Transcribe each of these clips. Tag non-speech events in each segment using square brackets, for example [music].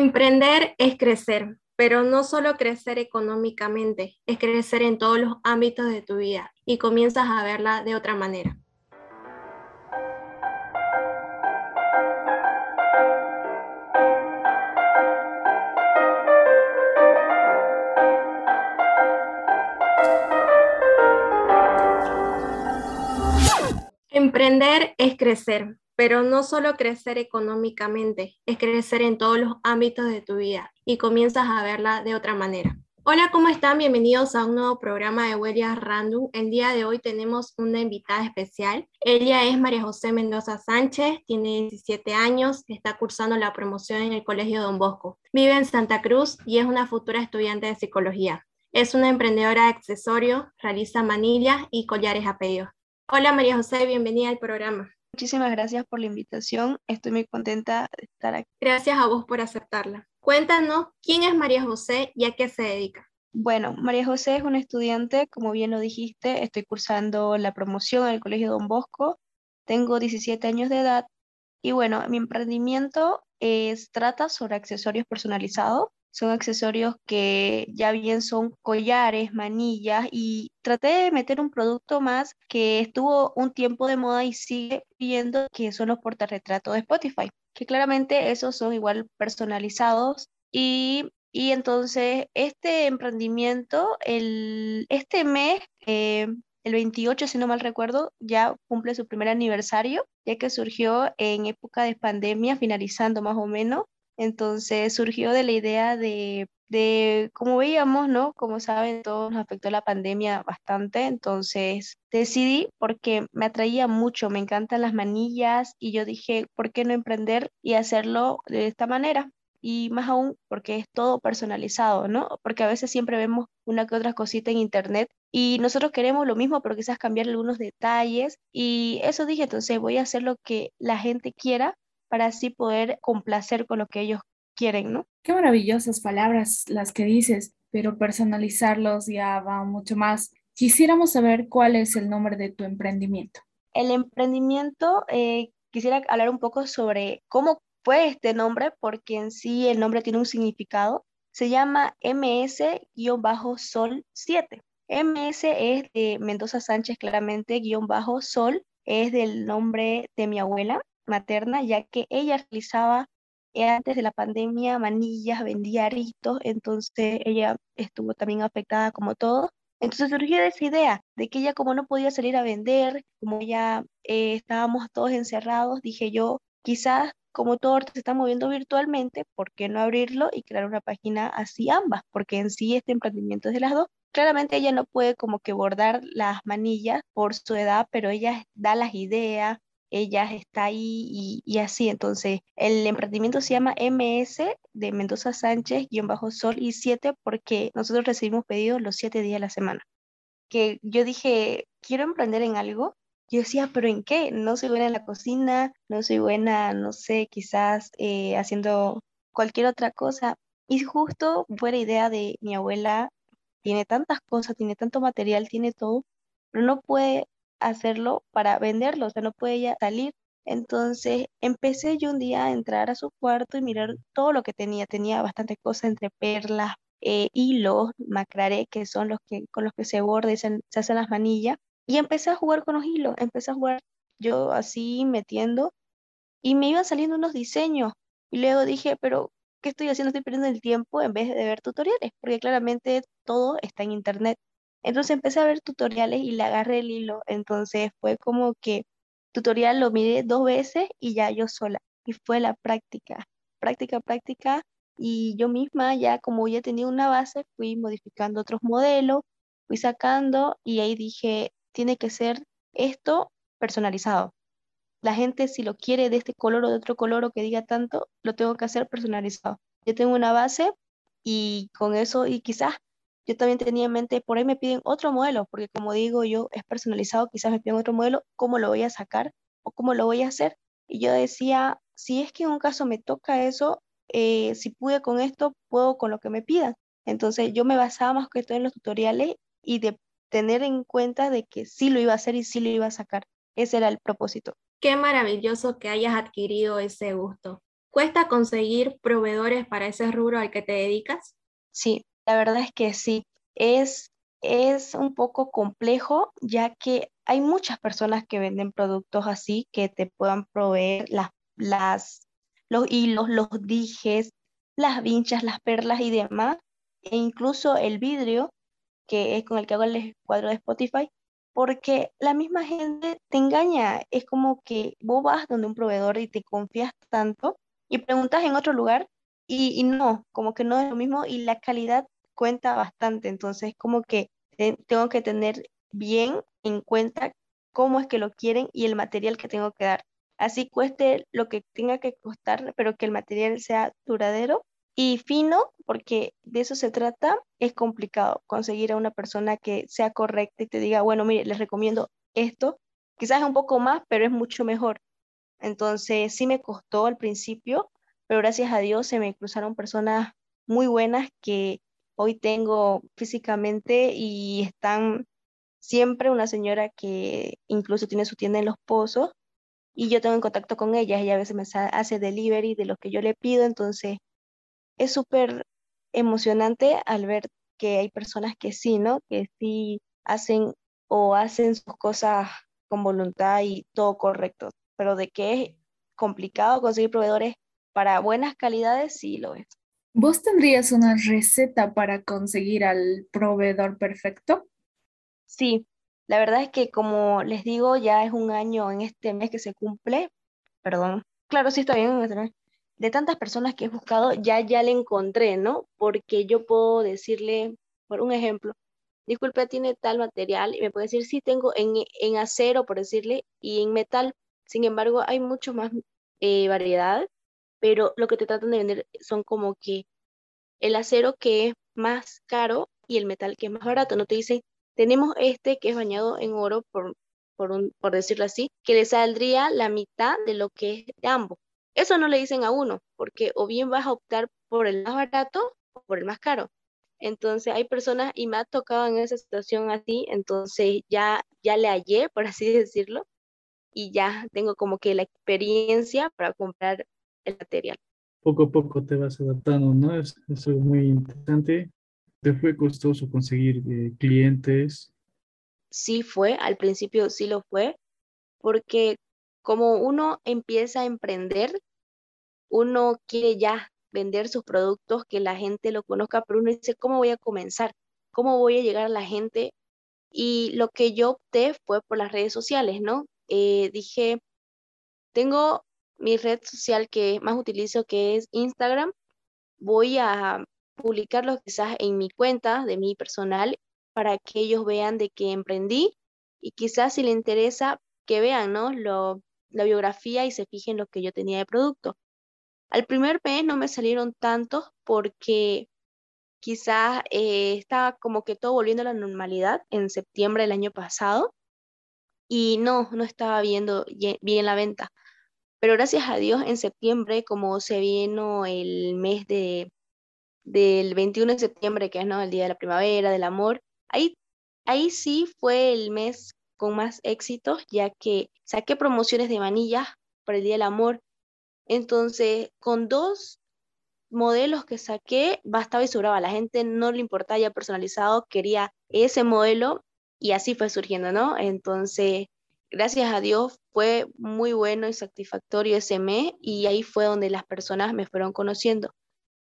Emprender es crecer, pero no solo crecer económicamente, es crecer en todos los ámbitos de tu vida y comienzas a verla de otra manera. Emprender es crecer, pero no solo crecer económicamente, es crecer en todos los ámbitos de tu vida y comienzas a verla de otra manera. Hola, ¿cómo están? Bienvenidos a un nuevo programa de Huellas Random. El día de hoy tenemos una invitada especial. Ella es María José Mendoza Sánchez, tiene 17 años, está cursando la promoción en el Colegio Don Bosco. Vive en Santa Cruz y es una futura estudiante de psicología. Es una emprendedora de accesorios, realiza manillas y collares a pedido. Hola María José, bienvenida al programa. Muchísimas gracias por la invitación. Estoy muy contenta de estar aquí. Gracias a vos por aceptarla. Cuéntanos, ¿quién es María José y a qué se dedica? Bueno, María José es una estudiante, como bien lo dijiste, estoy cursando la promoción en el Colegio Don Bosco, tengo 17 años de edad y bueno, mi emprendimiento es, trata sobre accesorios personalizados son accesorios que ya bien son collares, manillas y traté de meter un producto más que estuvo un tiempo de moda y sigue viendo que son los portarretratos de Spotify, que claramente esos son igual personalizados. Y, y entonces este emprendimiento, el, este mes, eh, el 28, si no mal recuerdo, ya cumple su primer aniversario, ya que surgió en época de pandemia, finalizando más o menos, entonces surgió de la idea de, de, como veíamos, ¿no? Como saben, todos nos afectó la pandemia bastante, entonces decidí porque me atraía mucho, me encantan las manillas y yo dije, ¿por qué no emprender y hacerlo de esta manera? Y más aún porque es todo personalizado, ¿no? Porque a veces siempre vemos una que otra cosita en internet y nosotros queremos lo mismo, pero quizás cambiar algunos detalles. Y eso dije, entonces voy a hacer lo que la gente quiera para así poder complacer con lo que ellos quieren, ¿no? Qué maravillosas palabras las que dices, pero personalizarlos ya va mucho más. Quisiéramos saber cuál es el nombre de tu emprendimiento. El emprendimiento, eh, quisiera hablar un poco sobre cómo fue este nombre, porque en sí el nombre tiene un significado. Se llama MS-Sol 7. MS es de Mendoza Sánchez, claramente, guion bajo Sol es del nombre de mi abuela materna, ya que ella realizaba eh, antes de la pandemia manillas, vendía aritos, entonces ella estuvo también afectada como todo. Entonces surgió esa idea de que ella como no podía salir a vender, como ya eh, estábamos todos encerrados, dije yo, quizás como todo se está moviendo virtualmente, ¿por qué no abrirlo y crear una página así ambas? Porque en sí este emprendimiento es de las dos. Claramente ella no puede como que bordar las manillas por su edad, pero ella da las ideas, ella está ahí y, así. Entonces, el emprendimiento se llama MS de Mendoza Sánchez-Sol y 7 porque nosotros recibimos pedidos los 7 días de la semana. Que yo dije, quiero emprender en algo. Yo decía, pero ¿en qué? No soy buena en la cocina, no soy buena, no sé, quizás eh, haciendo cualquier otra cosa. Y justo fue la idea de mi abuela, tiene tantas cosas, tiene tanto material, tiene todo, pero no puede hacerlo para venderlo, o sea, no puede ella salir. Entonces empecé yo un día a entrar a su cuarto y mirar todo lo que tenía. Tenía bastantes cosas entre perlas, eh, hilos, macraré, que son los que con los que se borda y se, se hacen las manillas. Y empecé a jugar con los hilos, empecé a jugar yo así metiendo y me iban saliendo unos diseños. Y luego dije, pero ¿qué estoy haciendo? Estoy perdiendo el tiempo en vez de ver tutoriales, porque claramente todo está en internet. Entonces empecé a ver tutoriales y le agarré el hilo. Entonces fue como que tutorial lo miré dos veces y ya yo sola. Y fue la práctica, práctica, práctica. Y yo misma ya como ya tenía una base, fui modificando otros modelos, fui sacando y ahí dije, tiene que ser esto personalizado. La gente si lo quiere de este color o de otro color o que diga tanto, lo tengo que hacer personalizado. Yo tengo una base y con eso, y quizás yo también tenía en mente, por ahí me piden otro modelo, porque como digo yo, es personalizado, quizás me piden otro modelo, ¿cómo lo voy a sacar o cómo lo voy a hacer? Y yo decía, si es que en un caso me toca eso, eh, si pude con esto, puedo con lo que me pidan. Entonces yo me basaba más que todo en los tutoriales y de tener en cuenta de que sí lo iba a hacer y sí lo iba a sacar. Ese era el propósito. Qué maravilloso que hayas adquirido ese gusto. ¿Cuesta conseguir proveedores para ese rubro al que te dedicas? Sí, la verdad es que sí. Es, es un poco complejo ya que hay muchas personas que venden productos así que te puedan proveer las, las, los hilos, los dijes, las vinchas, las perlas y demás, e incluso el vidrio, que es con el que hago el cuadro de Spotify, porque la misma gente te engaña. Es como que vos vas donde un proveedor y te confías tanto y preguntas en otro lugar y, no, como que no es lo mismo y la calidad cuenta bastante. Entonces, como que tengo que tener bien en cuenta cómo es que lo quieren y el material que tengo que dar. Así cueste lo que tenga que costar, pero que el material sea duradero y fino, porque de eso se trata, es complicado conseguir a una persona que sea correcta y te diga, bueno, mire, les recomiendo esto. Quizás es un poco más, pero es mucho mejor. Entonces, sí me costó al principio, pero gracias a Dios se me cruzaron personas muy buenas que hoy tengo físicamente y están siempre una señora que incluso tiene su tienda en Los Pozos y yo tengo en contacto con ella, ella a veces me hace delivery de lo que yo le pido, entonces es súper emocionante al ver que hay personas que sí, ¿no? Que sí hacen o hacen sus cosas con voluntad y todo correcto, pero de que es complicado conseguir proveedores para buenas calidades, sí lo es. ¿Vos tendrías una receta para conseguir al proveedor perfecto? Sí, la verdad es que como les digo, ya es un año en este mes que se cumple, perdón, claro, sí está bien, de tantas personas que he buscado, ya ya le encontré, ¿no? Porque yo puedo decirle, por un ejemplo, disculpe, tiene tal material, y me puede decir, sí, tengo en, en acero, por decirle, y en metal. Sin embargo, hay mucho más eh, variedad, pero lo que te tratan de vender son como que el acero que es más caro y el metal que es más barato. No te dicen, tenemos este que es bañado en oro, por, por, un, por decirlo así, que le saldría la mitad de lo que es de ambos. Eso no le dicen a uno, porque o bien vas a optar por el más barato o por el más caro. Entonces hay personas, y me ha tocado en esa situación así, entonces ya, ya le hallé, por así [laughs] decirlo, y ya tengo como que la experiencia para comprar el material. Poco a poco te vas adaptando, ¿no? Es, algo muy interesante. ¿Te fue costoso conseguir eh, clientes? Sí fue, al principio sí lo fue, porque como uno empieza a emprender, uno quiere ya vender sus productos, que la gente lo conozca, pero uno dice, ¿cómo voy a comenzar? ¿Cómo voy a llegar a la gente? Y lo que yo opté fue por las redes sociales, ¿no? Eh, dije, tengo mi red social que más utilizo, que es Instagram, voy a publicarlo quizás en mi cuenta de mi personal para que ellos vean de que emprendí y quizás si les interesa que vean, ¿no? Lo, la biografía y se fijen lo que yo tenía de producto. Al primer mes no me salieron tantos porque quizás eh, estaba como que todo volviendo a la normalidad en septiembre del año pasado y no, no estaba viendo bien la venta. Pero gracias a Dios en septiembre, como se vino el mes de, del 21 de septiembre, que es ¿no? el Día de la Primavera, del Amor, ahí, ahí sí fue el mes con más éxitos, ya que saqué promociones de manillas para el Día del Amor entonces, con dos modelos que saqué, bastaba y sobraba. La gente no le importaba ya personalizado, quería ese modelo y así fue surgiendo, ¿no? Entonces, gracias a Dios fue muy bueno y satisfactorio ese mes y ahí fue donde las personas me fueron conociendo.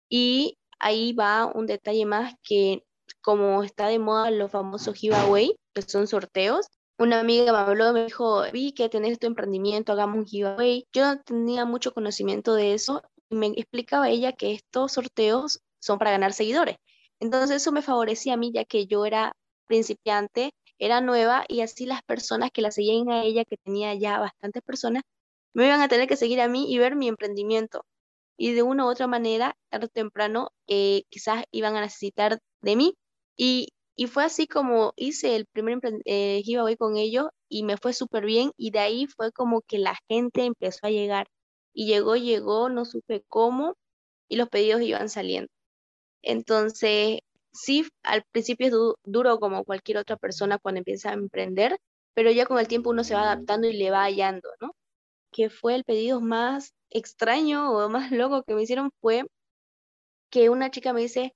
Y ahí va un detalle más que como está de moda los famosos giveaway, que son sorteos, una amiga me habló, me dijo, vi que tenés tu emprendimiento, hagamos un giveaway. Yo no tenía mucho conocimiento de eso y me explicaba ella que estos sorteos son para ganar seguidores. Entonces eso me favorecía a mí ya que yo era principiante, era nueva y así las personas que la seguían a ella, que tenía ya bastantes personas, me iban a tener que seguir a mí y ver mi emprendimiento. Y de una u otra manera, tarde o temprano, eh, quizás iban a necesitar de mí. Y y fue así como hice el primer eh, con ellos y me fue súper bien y de ahí fue como que la gente empezó a llegar y llegó, llegó, no supe cómo y los pedidos iban saliendo. Entonces, sí, al principio es duro como cualquier otra persona cuando empieza a emprender, pero ya con el tiempo uno se va adaptando y le va hallando, ¿no? que fue el pedido más extraño o más [laughs] loco que me hicieron fue que una chica me dice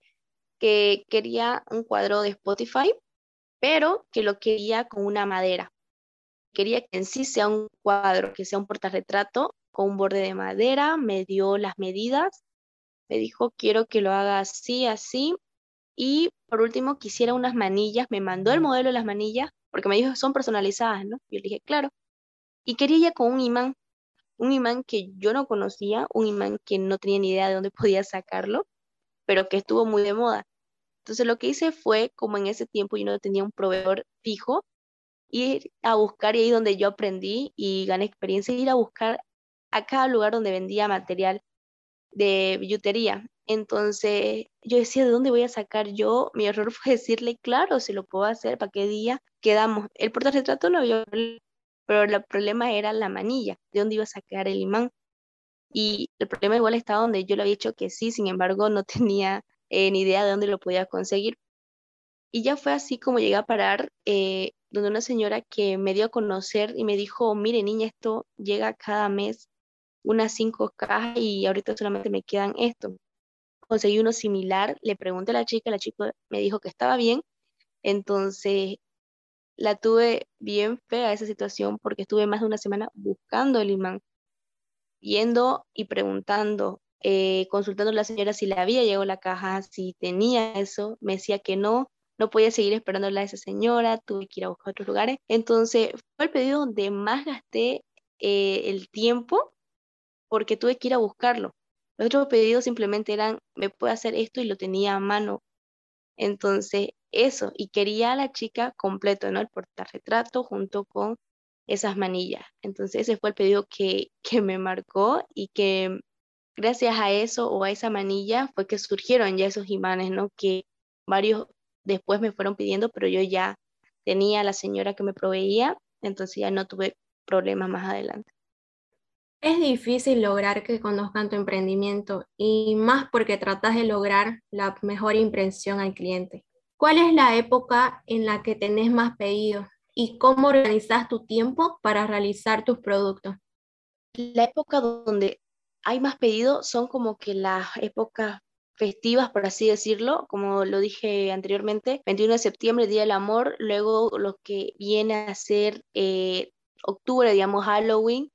que quería un cuadro de Spotify, pero que lo quería con una madera. Quería que en sí sea un cuadro, que sea un portarretrato con un borde de madera, me dio las medidas, me dijo quiero que lo haga así, así, y por último quisiera unas manillas, me mandó el modelo de las manillas, porque me dijo son personalizadas, ¿no? Yo le dije, claro, y quería ya con un imán, un imán que yo no conocía, un imán que no tenía ni idea de dónde [laughs] podía sacarlo, pero que estuvo muy de moda. Entonces lo que hice fue, como en ese tiempo yo no tenía un proveedor fijo, ir a buscar y ahí donde yo aprendí y gané experiencia, ir a buscar a cada lugar donde vendía material de billutería. Entonces yo decía, ¿de dónde voy a sacar yo? Mi error fue decirle, claro, si lo puedo hacer, ¿para qué día quedamos? El portarretrato no había pero el problema era la manilla, de dónde iba a sacar el imán. Y el problema igual estaba donde yo lo había dicho que sí, sin embargo no [laughs] tenía eh, ni idea de dónde lo podía conseguir. Y ya fue así como llegué a parar, eh, donde una señora que me dio a conocer y me dijo, mire niña, esto llega cada mes unas cinco cajas y ahorita solamente me quedan esto. Conseguí uno similar, le pregunté a la chica, la chica me dijo que estaba bien, entonces la tuve bien fea esa situación porque estuve más de una semana buscando el imán, yendo y preguntando, eh, consultando a la señora si le había llegado la caja, si tenía eso, me decía que no, no podía seguir esperándola a esa señora, tuve que ir a buscar otros lugares. Entonces fue el pedido donde más gasté eh, el tiempo porque tuve que ir a buscarlo. Los otros pedidos simplemente eran, me puede hacer esto y lo tenía a mano. Entonces, eso, y quería a la chica completo, ¿no? El portarretrato junto con esas manillas. Entonces ese fue el pedido que, que me marcó y que gracias a eso o a esa manilla fue que surgieron ya esos imanes, ¿no? Que varios después me fueron pidiendo, pero yo ya tenía a la señora que me proveía, entonces ya no tuve problemas más adelante. Es difícil lograr que conozcan tu emprendimiento y más porque tratas de lograr la mejor impresión al cliente. ¿Cuál es la época en la que tenés más pedidos y cómo organizas tu tiempo para realizar tus productos? La época donde hay más pedidos son como que las épocas festivas, por así decirlo, como lo dije anteriormente, 21 de septiembre, Día del Amor, luego lo que viene a ser eh, octubre, digamos Halloween,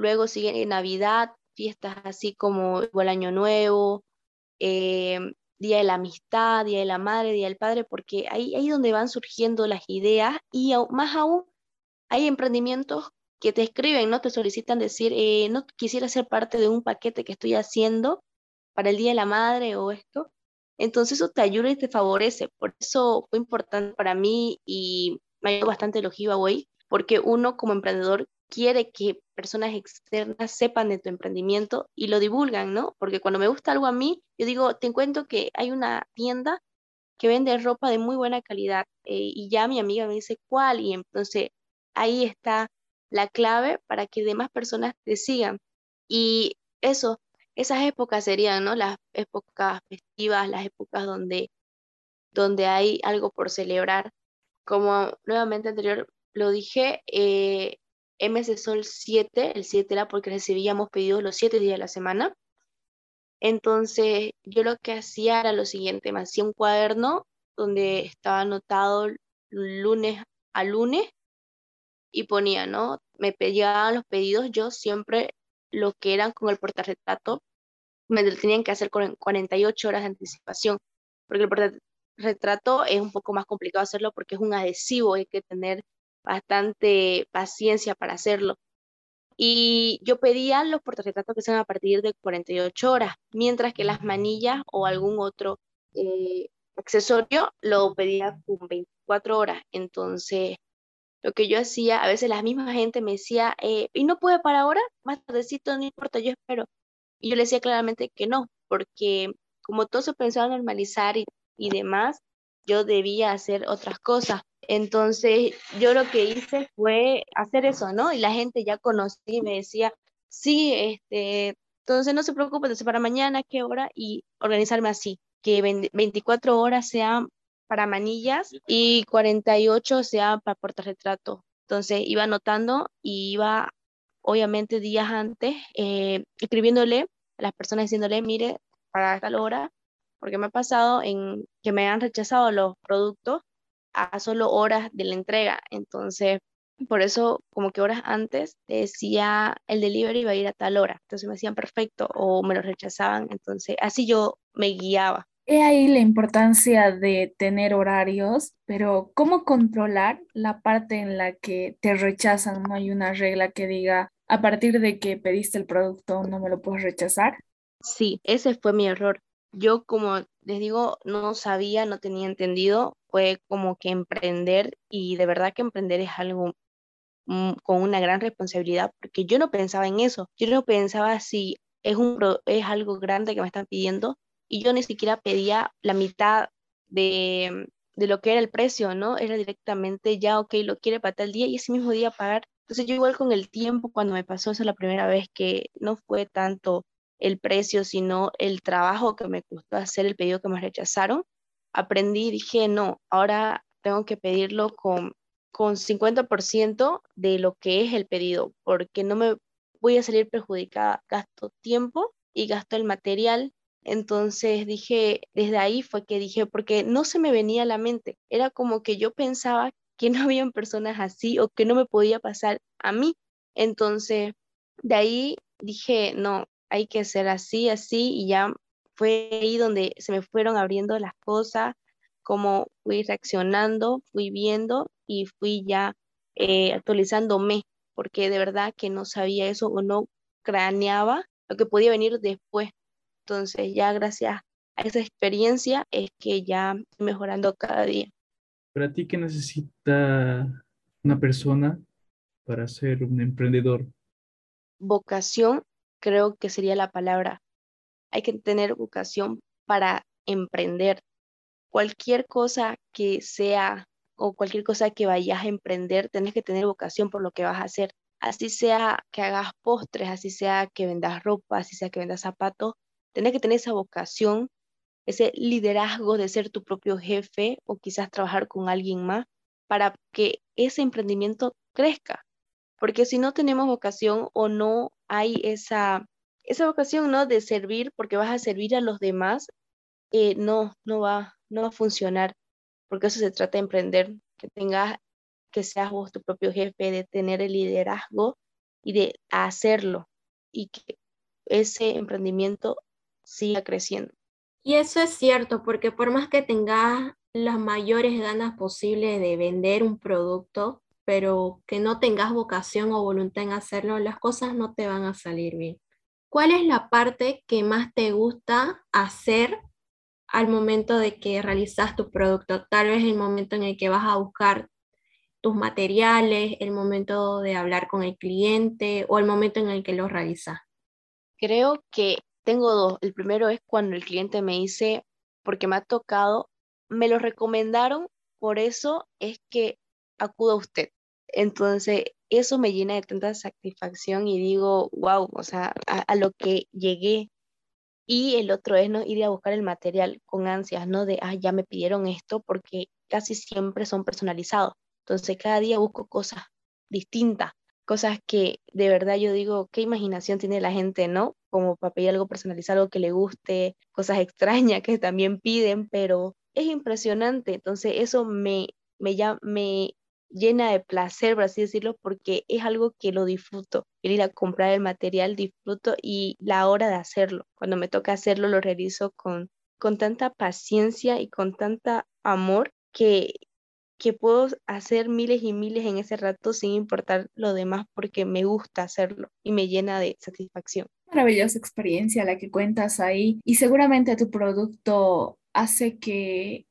luego sigue Navidad, fiestas así como el Año Nuevo, eh, Día de la Amistad, Día de la Madre, Día del Padre, porque ahí ahí donde van surgiendo las ideas y más aún hay emprendimientos que te escriben, ¿no? Te solicitan decir, eh, no quisiera ser parte de un paquete que estoy haciendo para el Día de la Madre o esto. Entonces eso te ayuda y te favorece. Por eso fue importante para mí y me ayudó bastante los giveaway, porque uno como emprendedor quiere que personas externas sepan de tu emprendimiento y lo divulgan, ¿no? Porque cuando me gusta algo a mí, yo digo, te encuentro que hay una tienda que vende ropa de muy buena calidad eh, y ya mi amiga me dice cuál y entonces ahí está la clave para que demás personas te sigan. Y eso, esas épocas serían, ¿no? Las épocas festivas, las épocas donde, donde hay algo por celebrar. Como nuevamente anterior lo dije, eh, MS Sol 7, el 7 era porque recibíamos pedidos los 7 días de la semana. Entonces, yo lo que hacía era lo siguiente, me hacía un cuaderno donde estaba anotado lunes a lunes y ponía, ¿no? Me pedían los pedidos, yo siempre lo que eran con el portarretrato, me tenían que hacer con 48 horas de anticipación, porque el portarretrato es un poco más complicado hacerlo porque es un adhesivo, hay que tener bastante paciencia para hacerlo. Y yo pedía los portarretratos que sean a partir de 48 horas, mientras que las manillas o algún otro eh, accesorio lo pedía con 24 horas. Entonces, lo que yo hacía, a veces la misma gente me decía, eh, ¿y no puede para ahora? Más tardecito, no importa, yo espero. Y yo le decía claramente que no, porque como todo se pensaba normalizar y, y demás, yo debía hacer otras cosas. Entonces, yo lo que hice fue hacer eso, ¿no? Y la gente ya conocía y me decía, sí, este, entonces no se preocupe, entonces para mañana, ¿qué hora? Y organizarme así, que 24 horas sean para manillas y 48 sean para portarretrato. Entonces iba anotando y iba obviamente días antes, eh, escribiéndole a las personas diciéndole, mire, para tal hora, porque me ha pasado en que me han rechazado los productos a solo horas de la entrega. Entonces, por eso, como que horas antes decía el delivery iba a ir a tal hora. Entonces me decían perfecto o me lo rechazaban. Entonces, así yo me guiaba. He ahí la importancia de tener horarios, pero ¿cómo controlar la parte en la que te rechazan? No hay una regla que diga a partir de que pediste el producto no me lo puedes rechazar. Sí, ese fue mi error. Yo, como les digo, no sabía, no tenía entendido, fue como que emprender y de verdad que emprender es algo mm, con una gran responsabilidad porque yo no pensaba en eso, yo no pensaba si es, un, es algo grande que me están pidiendo y yo ni siquiera pedía la mitad de, de lo que era el precio, ¿no? Era directamente ya, ok, lo quiere para tal día y ese mismo día pagar. Entonces yo igual con el tiempo, cuando me pasó eso la primera vez, que no fue tanto el precio, sino el trabajo que me costó hacer el pedido que me rechazaron, aprendí y dije, no, ahora tengo que pedirlo con, con 50% de lo que es el pedido, porque no me voy a salir perjudicada. Gasto tiempo y gasto el material entonces dije, desde ahí fue que dije, porque no se me venía a la mente, era como que yo pensaba que no habían personas así o que no me podía pasar a mí. Entonces, de ahí dije, no, hay que ser así, así, y ya fue ahí donde se me fueron abriendo las cosas, como fui reaccionando, fui viendo y fui ya eh, actualizándome, porque de verdad que no sabía eso o no craneaba lo que podía venir después. Entonces ya gracias a esa experiencia es que ya estoy mejorando cada día. ¿Para ti qué necesita una persona para ser un emprendedor? Vocación creo que sería la palabra. Hay que tener vocación para emprender. Cualquier cosa que sea o cualquier cosa que vayas a emprender, tienes que tener vocación por lo que vas a hacer. Así sea que hagas postres, así sea que vendas ropa, así sea que vendas zapatos, Tienes que tener esa vocación, ese liderazgo de ser tu propio jefe o quizás trabajar con alguien más para que ese emprendimiento crezca. Porque si no tenemos vocación o no hay esa, esa vocación ¿no? de servir porque vas a servir a los demás, eh, no, no va, no va a funcionar. Porque eso se trata de emprender, que tengas, que seas vos tu propio jefe, de tener el liderazgo y de hacerlo. Y que ese emprendimiento siga creciendo. Y eso es cierto, porque por más que tengas las mayores ganas posibles de vender un producto, pero que no tengas vocación o voluntad en hacerlo, las cosas no te van a salir bien. ¿Cuál es la parte que más te gusta hacer al momento de que realizas tu producto? Tal vez el momento en el que vas a buscar tus materiales, el momento de hablar con el cliente o el momento en el que lo realizas. Creo que tengo dos. El primero es cuando el cliente me dice, porque me ha tocado, me lo recomendaron, por eso es que acudo a usted. Entonces, eso me llena de tanta satisfacción y digo, wow, o sea, a, lo que llegué. Y el otro es no ir a buscar el material con ansias, ¿no? De, ah, ya me pidieron esto, porque casi siempre son personalizados. Entonces, cada día busco cosas distintas cosas que de verdad yo digo, qué imaginación tiene la gente, ¿no? Como para pedir algo personalizado, algo que le guste, cosas extrañas que también piden, pero es impresionante. Entonces eso me, me, me llena de placer, por así decirlo, porque es algo que lo disfruto. El ir a comprar el material, disfruto y la hora de hacerlo. Cuando me toca hacerlo, lo realizo con, con tanta paciencia y con tanta amor que, que puedo hacer miles y miles en ese rato sin importar lo demás porque me gusta hacerlo y me llena de satisfacción. Maravillosa experiencia la que cuentas ahí y seguramente tu producto hace que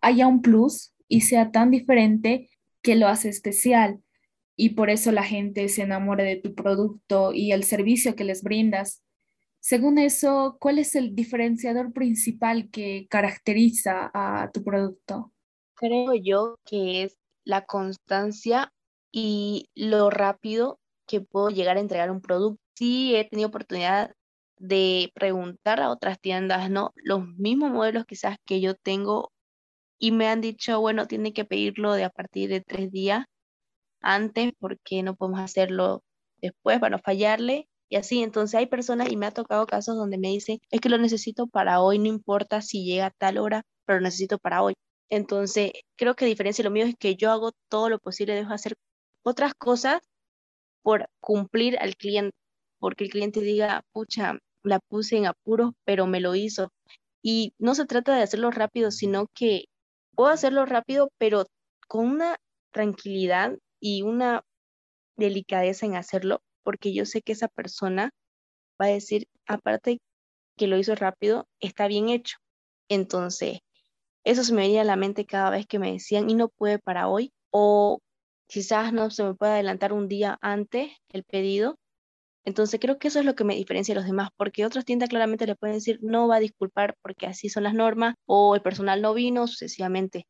haya un plus y sea tan diferente que lo hace especial y por eso la gente se enamora de tu producto y el servicio que les brindas. Según eso, ¿cuál es el diferenciador principal que caracteriza a tu producto? creo yo que es la constancia y lo rápido que puedo llegar a entregar un producto. Sí he tenido oportunidad de preguntar a otras tiendas, ¿no? Los mismos modelos quizás que yo tengo y me han dicho, bueno, tiene que pedirlo de a partir de tres días antes porque no podemos hacerlo después para no fallarle y así. Entonces hay personas y me ha tocado casos donde me dicen, es que lo necesito para hoy, no importa si llega a tal hora, pero lo necesito para hoy. Entonces creo que a diferencia de lo mío es que yo hago todo lo posible, dejo hacer otras cosas por cumplir al cliente, porque el cliente diga, pucha, la puse en apuros, pero me lo hizo. Y no se trata de hacerlo rápido, sino que puedo hacerlo rápido, pero con una tranquilidad y una delicadeza en hacerlo, porque yo sé que esa persona va a decir, aparte que lo hizo rápido, está bien hecho. Entonces, eso se me venía a la mente cada vez que me decían, y no puede para hoy, o quizás no se me puede adelantar un día antes el pedido. Entonces creo que eso es lo que me diferencia de los demás, porque otras tiendas claramente le pueden decir no va a disculpar porque así son las normas o el personal no vino sucesivamente.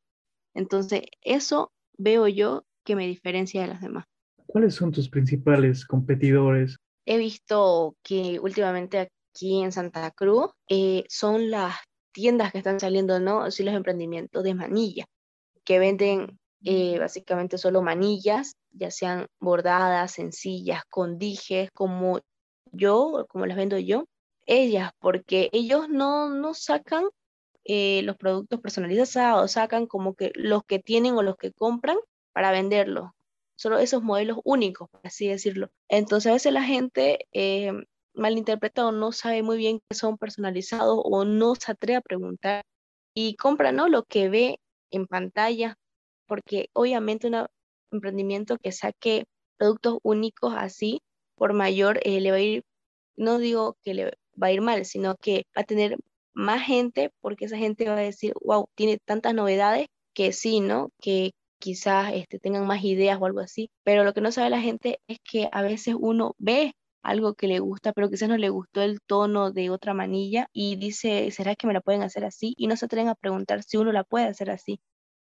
Entonces eso veo yo que me diferencia de las demás. ¿Cuáles son tus principales competidores? He visto que últimamente aquí en Santa Cruz eh, son las tiendas que están saliendo, ¿no? Sí, los emprendimientos de manilla, que venden eh, básicamente solo manillas, ya sean bordadas, sencillas, con dijes, como yo, como las vendo yo, ellas, porque ellos no, no sacan eh, los productos personalizados, sacan como que los que tienen o los que compran para venderlos, solo esos modelos únicos, por así decirlo. Entonces a veces la gente eh, malinterpreta o no sabe muy bien que son personalizados o no se atreve a preguntar y compra ¿no? lo que ve en pantalla porque obviamente un emprendimiento que saque productos únicos así, por mayor, eh, le va a ir, no digo que le va a ir mal, sino que va a tener más gente, porque esa gente va a decir, wow, tiene tantas novedades que sí, ¿no? Que quizás este, tengan más ideas o algo así, pero lo que no sabe la gente es que a veces uno ve algo que le gusta, pero quizás no le gustó el tono de otra manilla y dice, ¿será que me la pueden hacer así? Y no se atreven a preguntar si uno la puede hacer así.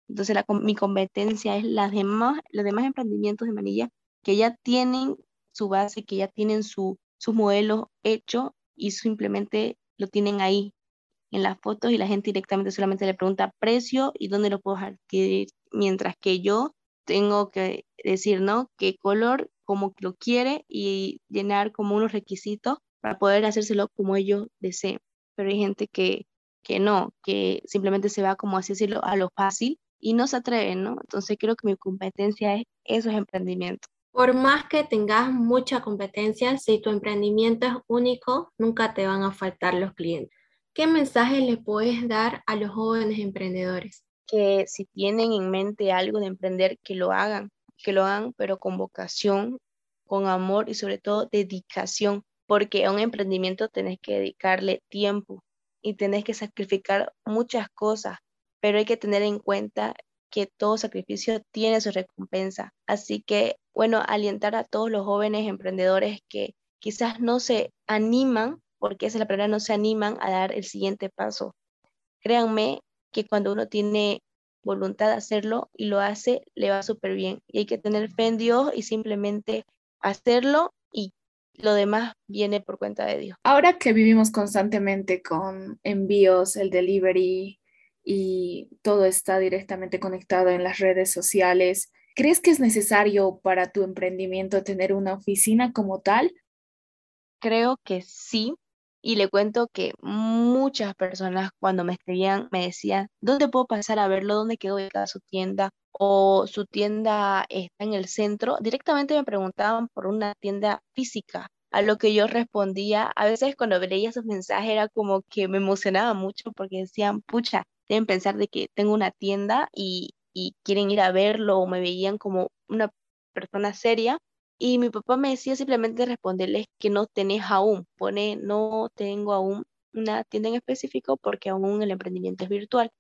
Entonces la, mi competencia es las demás, los demás emprendimientos de manilla que ya tienen su base, que ya tienen su, su modelo hecho y simplemente lo tienen ahí en las fotos y la gente directamente solamente le pregunta precio y dónde lo puedo adquirir, mientras que yo tengo que decir, ¿no? Qué color, cómo lo quiere y llenar como unos requisitos para poder hacérselo como ellos deseen. Pero hay gente que, que no, que simplemente se va, como así decirlo, a lo fácil y no se atreven, ¿no? Entonces creo que mi competencia es esos emprendimientos. Por más que tengas mucha competencia, si tu emprendimiento es único, nunca te van a faltar los clientes. ¿Qué mensaje le puedes dar a los jóvenes emprendedores? Que si tienen en mente algo de emprender, que lo hagan, que lo hagan, pero con vocación, con amor y sobre todo dedicación, porque a un emprendimiento tenés que dedicarle tiempo y tenés que sacrificar muchas cosas pero hay que tener en cuenta que todo sacrificio tiene su recompensa. Así que, bueno, alientar a todos los jóvenes emprendedores que quizás no se animan, porque esa es la palabra, no se animan a dar el siguiente paso. Créanme que cuando uno tiene voluntad de hacerlo y lo hace, le va súper bien. Y hay que tener fe en Dios y simplemente hacerlo y lo demás viene por cuenta de Dios. Ahora que vivimos constantemente con envíos, el delivery, y todo está directamente conectado en las redes sociales. ¿Crees que es necesario para tu emprendimiento tener una oficina como tal? Creo que sí. Y le cuento que muchas personas cuando me escribían me decían, ¿dónde puedo pasar a verlo? ¿Dónde quedó su tienda? O su tienda está en el centro. Directamente me preguntaban por una tienda física. A lo que yo respondía, a veces cuando veía esos mensajes era como que me emocionaba mucho porque decían, pucha, deben pensar de que tengo una tienda y, quieren ir a verlo o me veían como una persona seria. Y mi papá me decía simplemente responderles que no tenés aún, pone no tengo aún una tienda en específico porque aún el emprendimiento es virtual.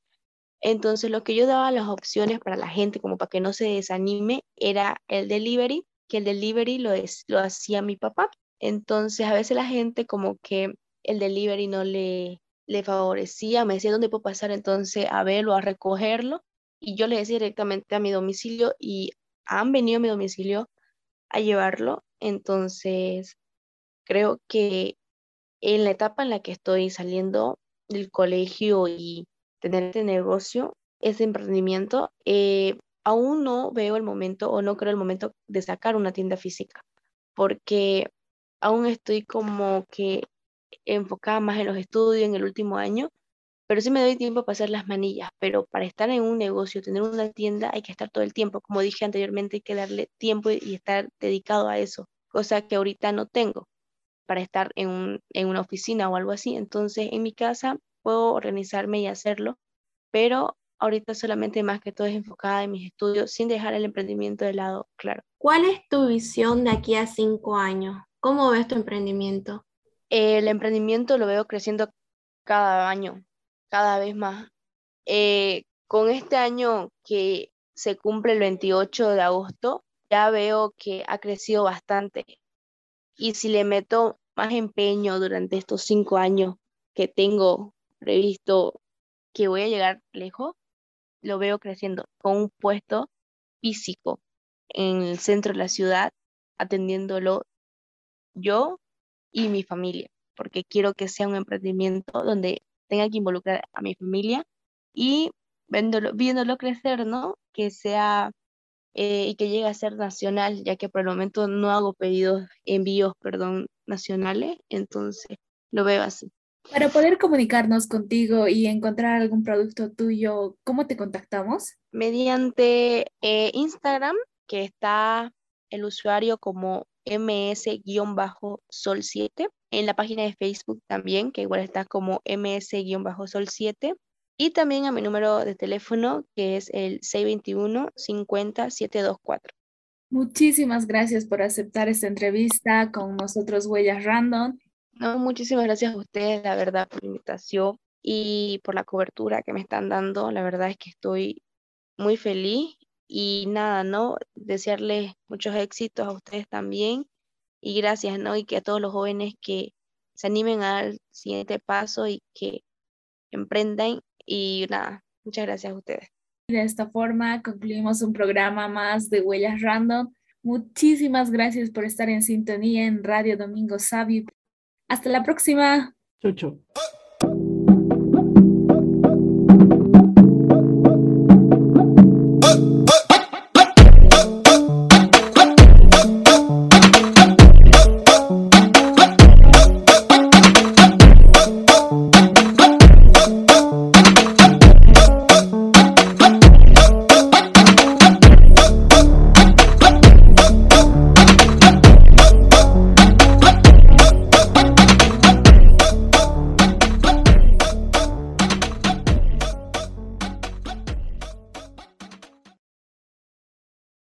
Entonces lo que yo daba las opciones para la gente como para que no se desanime era el delivery, que el delivery lo, es, lo hacía mi papá. Entonces a veces la gente como que el delivery no le, le favorecía, me decía dónde puedo pasar entonces a verlo, a recogerlo, y yo le decía directamente a mi domicilio y han venido a mi domicilio a llevarlo, entonces creo que en la etapa en la que estoy saliendo del colegio y tener este negocio, ese emprendimiento, eh, aún no veo el momento o no creo el momento de sacar una tienda física, porque aún estoy como que enfocada más en los estudios en el último año, pero sí me doy tiempo para hacer las manillas, pero para estar en un negocio, tener una tienda, hay que estar todo el tiempo. Como dije anteriormente, hay que darle tiempo y estar dedicado a eso, cosa que ahorita no tengo para estar en, en una oficina o algo así. Entonces, en mi casa puedo organizarme y hacerlo, pero ahorita solamente más que todo es enfocada en mis estudios sin dejar el emprendimiento de lado, claro. ¿Cuál es tu visión de aquí a cinco años? ¿Cómo ves tu emprendimiento? El emprendimiento lo veo creciendo cada año, cada vez más. Eh, con este año que se cumple el 28 de agosto, ya veo que ha crecido bastante. Y si le meto más empeño durante estos cinco años que tengo previsto que voy a llegar lejos, lo veo creciendo con un puesto físico en el centro de la ciudad, atendiéndolo yo y mi familia, porque quiero que sea un emprendimiento donde tenga que involucrar a mi familia y viéndolo, viéndolo crecer, ¿no? Que sea eh, y que llegue a ser nacional, ya que por el momento no hago pedidos, envíos, perdón, nacionales, entonces lo veo así. Para poder comunicarnos contigo y encontrar algún producto tuyo, ¿cómo te contactamos? Mediante eh, Instagram, que está el usuario como ms-sol7, en la página de Facebook también, que igual está como ms-sol7, y también a mi número de teléfono, que es el 621-50-724. Muchísimas gracias por aceptar esta entrevista con nosotros, Huellas Random. No, muchísimas gracias a ustedes, la verdad, por la invitación y por la cobertura que me están dando. La verdad es que estoy muy feliz y nada, ¿no? Desearles muchos éxitos a ustedes también y gracias, ¿no? Y que a todos los jóvenes que se animen al siguiente paso y que emprendan y nada, muchas gracias a ustedes. De esta forma concluimos un programa más de Huellas Random. Muchísimas gracias por estar en sintonía en Radio Domingo Sabio. Hasta la próxima. Chau, chau.